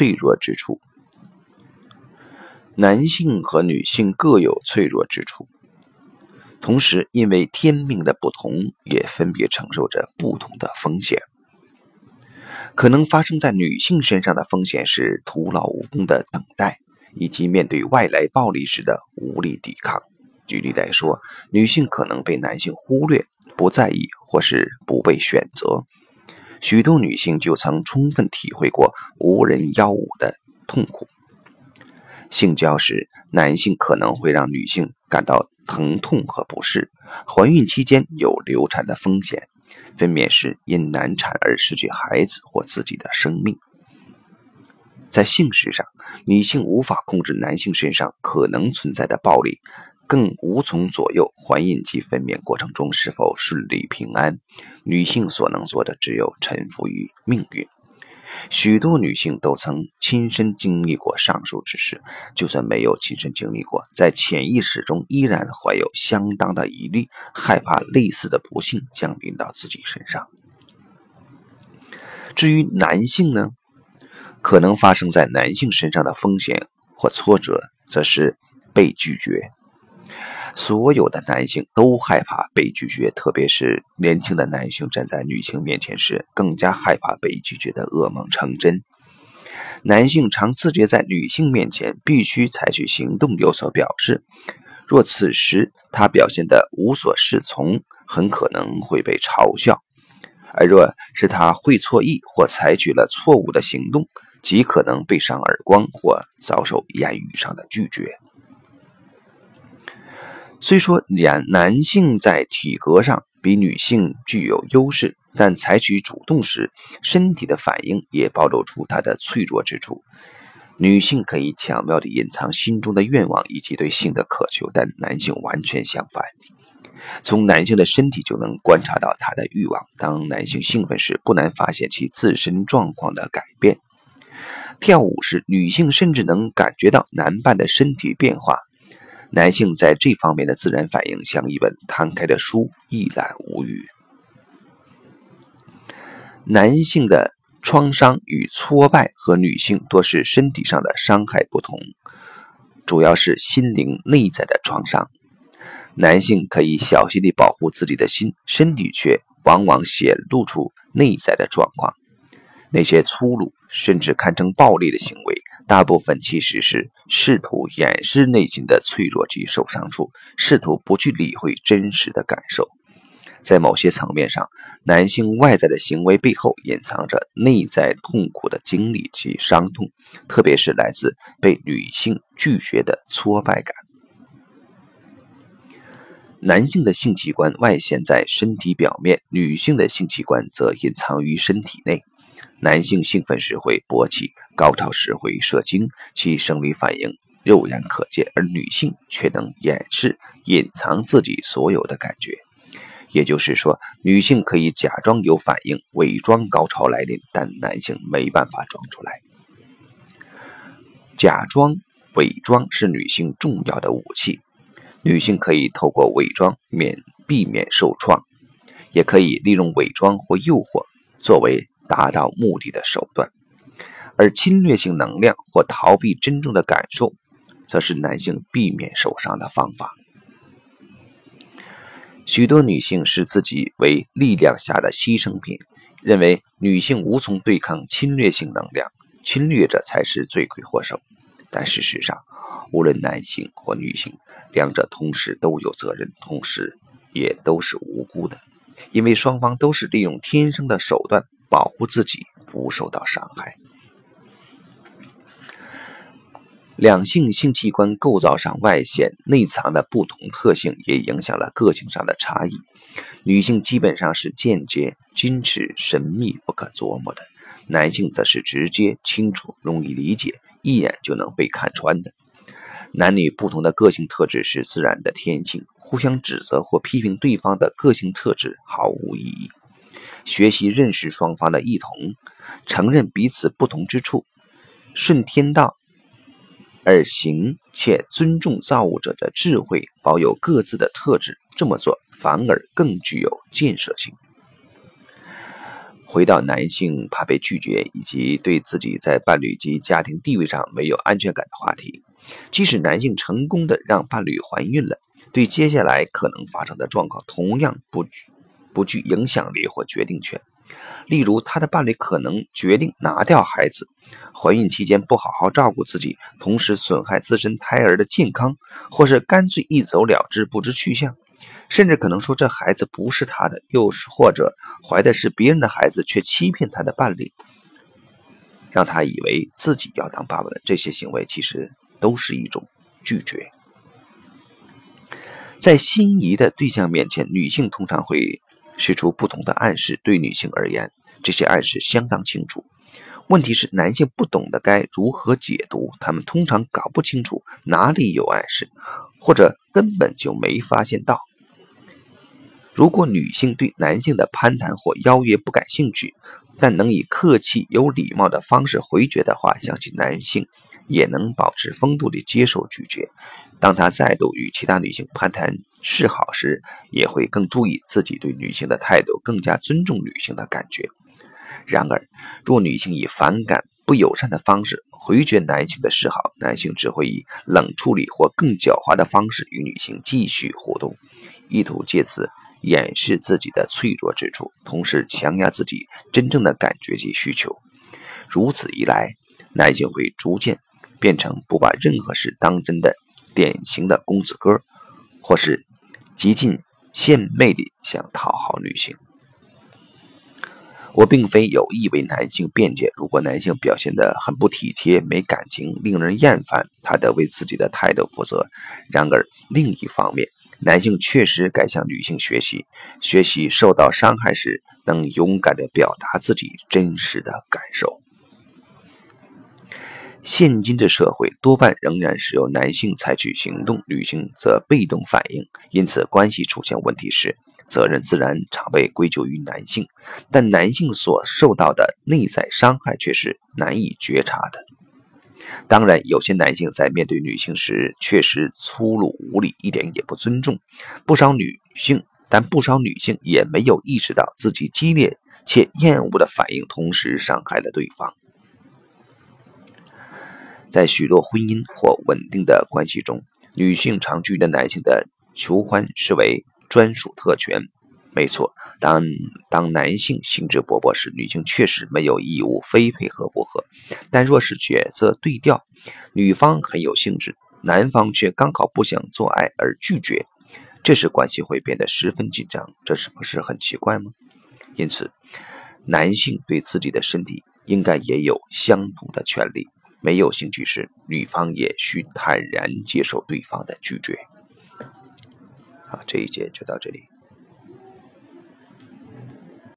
脆弱之处。男性和女性各有脆弱之处，同时因为天命的不同，也分别承受着不同的风险。可能发生在女性身上的风险是徒劳无功的等待，以及面对外来暴力时的无力抵抗。举例来说，女性可能被男性忽略、不在意，或是不被选择。许多女性就曾充分体会过无人邀舞的痛苦。性交时，男性可能会让女性感到疼痛和不适；怀孕期间有流产的风险；分娩时因难产而失去孩子或自己的生命。在性事上，女性无法控制男性身上可能存在的暴力。更无从左右怀孕及分娩过程中是否顺利平安。女性所能做的只有臣服于命运。许多女性都曾亲身经历过上述之事，就算没有亲身经历过，在潜意识中依然怀有相当的疑虑，害怕类似的不幸降临到自己身上。至于男性呢？可能发生在男性身上的风险或挫折，则是被拒绝。所有的男性都害怕被拒绝，特别是年轻的男性站在女性面前时，更加害怕被拒绝的噩梦成真。男性常自觉在女性面前必须采取行动有所表示，若此时他表现得无所适从，很可能会被嘲笑；而若是他会错意或采取了错误的行动，极可能被赏耳光或遭受言语上的拒绝。虽说男男性在体格上比女性具有优势，但采取主动时，身体的反应也暴露出他的脆弱之处。女性可以巧妙地隐藏心中的愿望以及对性的渴求，但男性完全相反。从男性的身体就能观察到他的欲望。当男性兴奋时，不难发现其自身状况的改变。跳舞时，女性甚至能感觉到男伴的身体变化。男性在这方面的自然反应像一本摊开的书，一览无余。男性的创伤与挫败和女性多是身体上的伤害不同，主要是心灵内在的创伤。男性可以小心地保护自己的心，身体却往往显露出内在的状况。那些粗鲁甚至堪称暴力的行为。大部分其实是试图掩饰内心的脆弱及受伤处，试图不去理会真实的感受。在某些层面上，男性外在的行为背后隐藏着内在痛苦的经历及伤痛，特别是来自被女性拒绝的挫败感。男性的性器官外显在身体表面，女性的性器官则隐藏于身体内。男性兴奋时会勃起，高潮时会射精，其生理反应肉眼可见；而女性却能掩饰、隐藏自己所有的感觉。也就是说，女性可以假装有反应，伪装高潮来临，但男性没办法装出来。假装、伪装是女性重要的武器。女性可以透过伪装免避免受创，也可以利用伪装或诱惑作为。达到目的的手段，而侵略性能量或逃避真正的感受，则是男性避免受伤的方法。许多女性视自己为力量下的牺牲品，认为女性无从对抗侵略性能量，侵略者才是罪魁祸首。但事实上，无论男性或女性，两者同时都有责任，同时也都是无辜的，因为双方都是利用天生的手段。保护自己不受到伤害。两性性器官构造上外显、内藏的不同特性，也影响了个性上的差异。女性基本上是间接、矜持、神秘、不可琢磨的；男性则是直接、清楚、容易理解、一眼就能被看穿的。男女不同的个性特质是自然的天性，互相指责或批评对方的个性特质毫无意义。学习认识双方的异同，承认彼此不同之处，顺天道而行，且尊重造物者的智慧，保有各自的特质，这么做反而更具有建设性。回到男性怕被拒绝以及对自己在伴侣及家庭地位上没有安全感的话题，即使男性成功的让伴侣怀孕了，对接下来可能发生的状况同样不不具影响力或决定权。例如，他的伴侣可能决定拿掉孩子，怀孕期间不好好照顾自己，同时损害自身胎儿的健康，或是干脆一走了之，不知去向。甚至可能说这孩子不是他的，又是或者怀的是别人的孩子，却欺骗他的伴侣，让他以为自己要当爸爸的这些行为，其实都是一种拒绝。在心仪的对象面前，女性通常会释出不同的暗示。对女性而言，这些暗示相当清楚。问题是，男性不懂得该如何解读，他们通常搞不清楚哪里有暗示，或者根本就没发现到。如果女性对男性的攀谈或邀约不感兴趣，但能以客气有礼貌的方式回绝的话，相信男性也能保持风度地接受拒绝。当他再度与其他女性攀谈示好时，也会更注意自己对女性的态度，更加尊重女性的感觉。然而，若女性以反感、不友善的方式回绝男性的示好，男性只会以冷处理或更狡猾的方式与女性继续互动，意图借此。掩饰自己的脆弱之处，同时强压自己真正的感觉及需求。如此一来，男性会逐渐变成不把任何事当真的典型的公子哥，或是极尽献媚地想讨好女性。我并非有意为男性辩解。如果男性表现得很不体贴、没感情、令人厌烦，他得为自己的态度负责。然而，另一方面，男性确实该向女性学习，学习受到伤害时能勇敢地表达自己真实的感受。现今的社会多半仍然是由男性采取行动，女性则被动反应，因此关系出现问题时。责任自然常被归咎于男性，但男性所受到的内在伤害却是难以觉察的。当然，有些男性在面对女性时确实粗鲁无礼，一点也不尊重。不少女性，但不少女性也没有意识到自己激烈且厌恶的反应同时伤害了对方。在许多婚姻或稳定的关系中，女性常拒绝男性的求欢，视为。专属特权，没错。当当男性兴致勃勃时，女性确实没有义务非配合不可。但若是角色对调，女方很有兴致，男方却刚好不想做爱而拒绝，这时关系会变得十分紧张。这是不是很奇怪吗？因此，男性对自己的身体应该也有相同的权利。没有兴趣时，女方也需坦然接受对方的拒绝。好，这一节就到这里。